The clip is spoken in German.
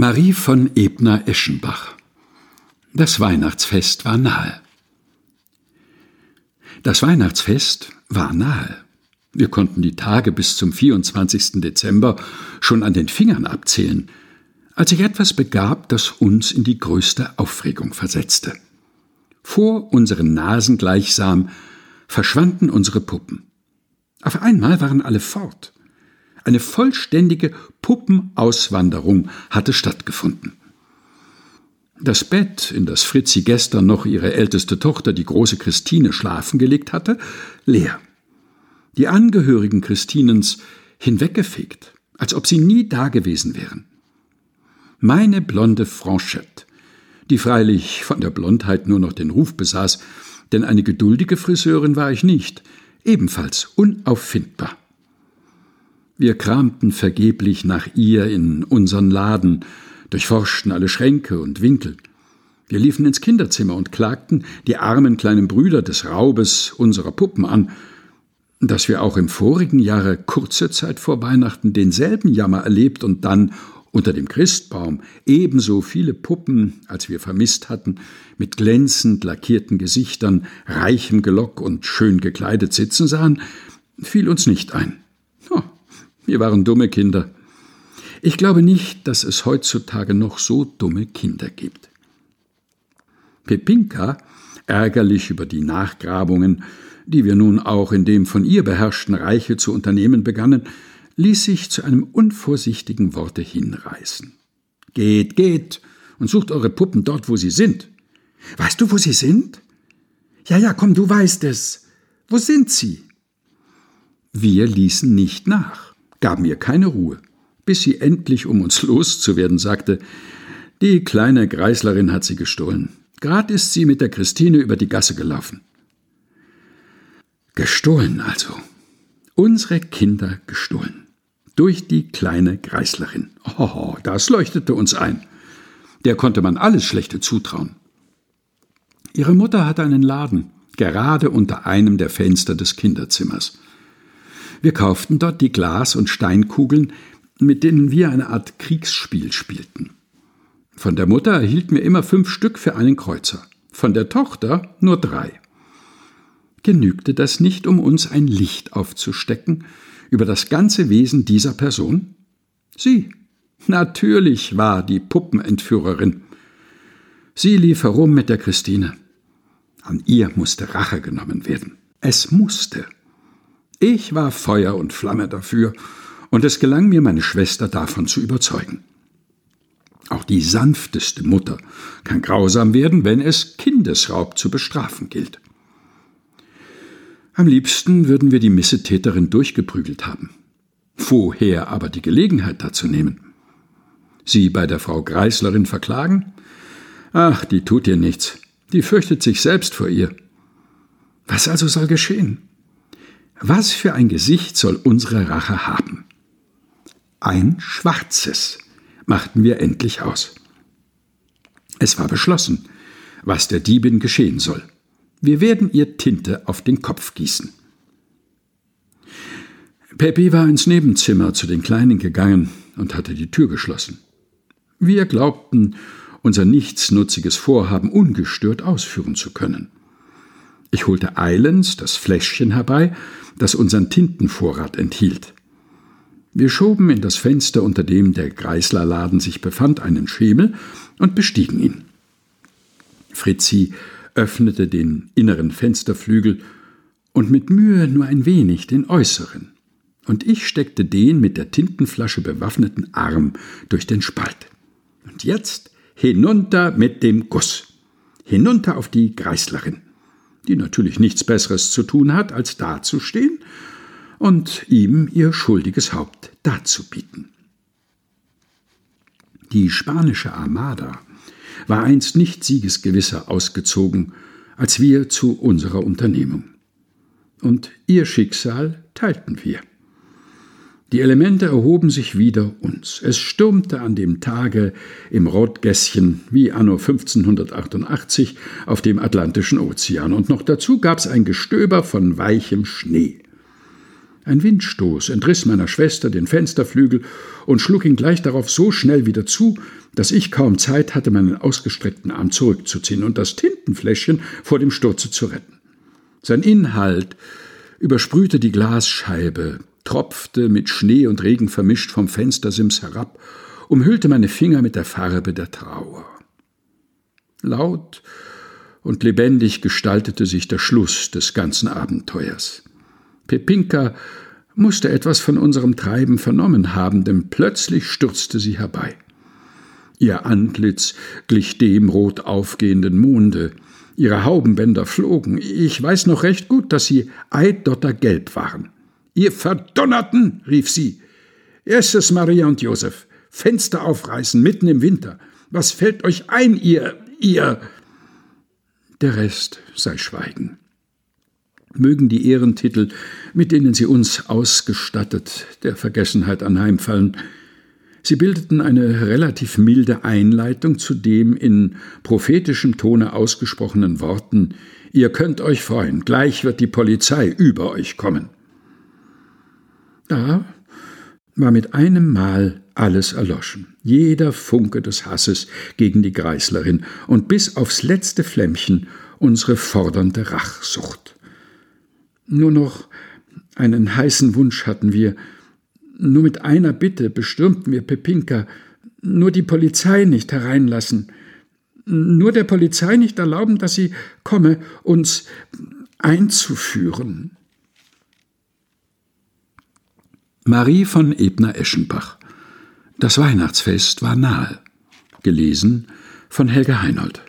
Marie von Ebner-Eschenbach Das Weihnachtsfest war nahe. Das Weihnachtsfest war nahe. Wir konnten die Tage bis zum 24. Dezember schon an den Fingern abzählen, als sich etwas begab, das uns in die größte Aufregung versetzte. Vor unseren Nasen gleichsam verschwanden unsere Puppen. Auf einmal waren alle fort. Eine vollständige Puppenauswanderung hatte stattgefunden. Das Bett, in das Fritzi gestern noch ihre älteste Tochter, die große Christine, schlafen gelegt hatte, leer. Die Angehörigen Christinens hinweggefegt, als ob sie nie dagewesen wären. Meine blonde Franchette, die freilich von der Blondheit nur noch den Ruf besaß, denn eine geduldige Friseurin war ich nicht, ebenfalls unauffindbar. Wir kramten vergeblich nach ihr in unseren Laden, durchforschten alle Schränke und Winkel. Wir liefen ins Kinderzimmer und klagten die armen kleinen Brüder des Raubes unserer Puppen an, dass wir auch im vorigen Jahre kurze Zeit vor Weihnachten denselben Jammer erlebt und dann unter dem Christbaum ebenso viele Puppen, als wir vermisst hatten, mit glänzend lackierten Gesichtern, reichem Gelock und schön gekleidet sitzen sahen, fiel uns nicht ein. Wir waren dumme Kinder. Ich glaube nicht, dass es heutzutage noch so dumme Kinder gibt. Pepinka, ärgerlich über die Nachgrabungen, die wir nun auch in dem von ihr beherrschten Reiche zu unternehmen begannen, ließ sich zu einem unvorsichtigen Worte hinreißen. Geht, geht und sucht eure Puppen dort, wo sie sind. Weißt du, wo sie sind? Ja, ja, komm, du weißt es. Wo sind sie? Wir ließen nicht nach gaben ihr keine Ruhe, bis sie endlich, um uns loszuwerden, sagte, die kleine Greislerin hat sie gestohlen. Grad ist sie mit der Christine über die Gasse gelaufen. Gestohlen also. Unsere Kinder gestohlen. Durch die kleine Greislerin. Oh, das leuchtete uns ein. Der konnte man alles Schlechte zutrauen. Ihre Mutter hatte einen Laden, gerade unter einem der Fenster des Kinderzimmers. Wir kauften dort die Glas- und Steinkugeln, mit denen wir eine Art Kriegsspiel spielten. Von der Mutter erhielten wir immer fünf Stück für einen Kreuzer, von der Tochter nur drei. Genügte das nicht, um uns ein Licht aufzustecken über das ganze Wesen dieser Person? Sie, natürlich war die Puppenentführerin. Sie lief herum mit der Christine. An ihr musste Rache genommen werden. Es musste. Ich war Feuer und Flamme dafür, und es gelang mir, meine Schwester davon zu überzeugen. Auch die sanfteste Mutter kann grausam werden, wenn es Kindesraub zu bestrafen gilt. Am liebsten würden wir die Missetäterin durchgeprügelt haben. Woher aber die Gelegenheit dazu nehmen? Sie bei der Frau Greislerin verklagen? Ach, die tut ihr nichts. Die fürchtet sich selbst vor ihr. Was also soll geschehen? Was für ein Gesicht soll unsere Rache haben? Ein schwarzes machten wir endlich aus. Es war beschlossen, was der Diebin geschehen soll. Wir werden ihr Tinte auf den Kopf gießen. Peppi war ins Nebenzimmer zu den Kleinen gegangen und hatte die Tür geschlossen. Wir glaubten, unser nichtsnutziges Vorhaben ungestört ausführen zu können. Ich holte eilends das Fläschchen herbei, das unseren Tintenvorrat enthielt. Wir schoben in das Fenster, unter dem der Greislerladen sich befand, einen Schemel und bestiegen ihn. Fritzi öffnete den inneren Fensterflügel und mit Mühe nur ein wenig den äußeren, und ich steckte den mit der Tintenflasche bewaffneten Arm durch den Spalt. Und jetzt hinunter mit dem Guss, hinunter auf die Greislerin die natürlich nichts Besseres zu tun hat, als dazustehen und ihm ihr schuldiges Haupt darzubieten. Die spanische Armada war einst nicht siegesgewisser ausgezogen als wir zu unserer Unternehmung. Und ihr Schicksal teilten wir. Die Elemente erhoben sich wider uns. Es stürmte an dem Tage im Rotgässchen wie anno 1588 auf dem Atlantischen Ozean, und noch dazu gab's ein Gestöber von weichem Schnee. Ein Windstoß entriss meiner Schwester den Fensterflügel und schlug ihn gleich darauf so schnell wieder zu, dass ich kaum Zeit hatte, meinen ausgestreckten Arm zurückzuziehen und das Tintenfläschchen vor dem Sturze zu retten. Sein Inhalt übersprühte die Glasscheibe, tropfte mit Schnee und Regen vermischt vom Fenstersims herab, umhüllte meine Finger mit der Farbe der Trauer. Laut und lebendig gestaltete sich der Schluss des ganzen Abenteuers. Pepinka musste etwas von unserem Treiben vernommen haben, denn plötzlich stürzte sie herbei. Ihr Antlitz glich dem rot aufgehenden Monde, ihre Haubenbänder flogen, ich weiß noch recht gut, dass sie eidottergelb waren. Ihr Verdonnerten, rief sie. Erstes Maria und Josef, Fenster aufreißen mitten im Winter. Was fällt euch ein, ihr, ihr? Der Rest sei Schweigen mögen die Ehrentitel, mit denen sie uns ausgestattet, der Vergessenheit anheimfallen. Sie bildeten eine relativ milde Einleitung zu dem in prophetischem Tone ausgesprochenen Worten Ihr könnt euch freuen, gleich wird die Polizei über euch kommen. Da war mit einem Mal alles erloschen, jeder Funke des Hasses gegen die Greißlerin und bis aufs letzte Flämmchen unsere fordernde Rachsucht. Nur noch einen heißen Wunsch hatten wir. Nur mit einer Bitte bestürmten wir Pepinka. Nur die Polizei nicht hereinlassen. Nur der Polizei nicht erlauben, dass sie komme, uns einzuführen. Marie von Ebner-Eschenbach Das Weihnachtsfest war nahe. Gelesen von Helga Heinold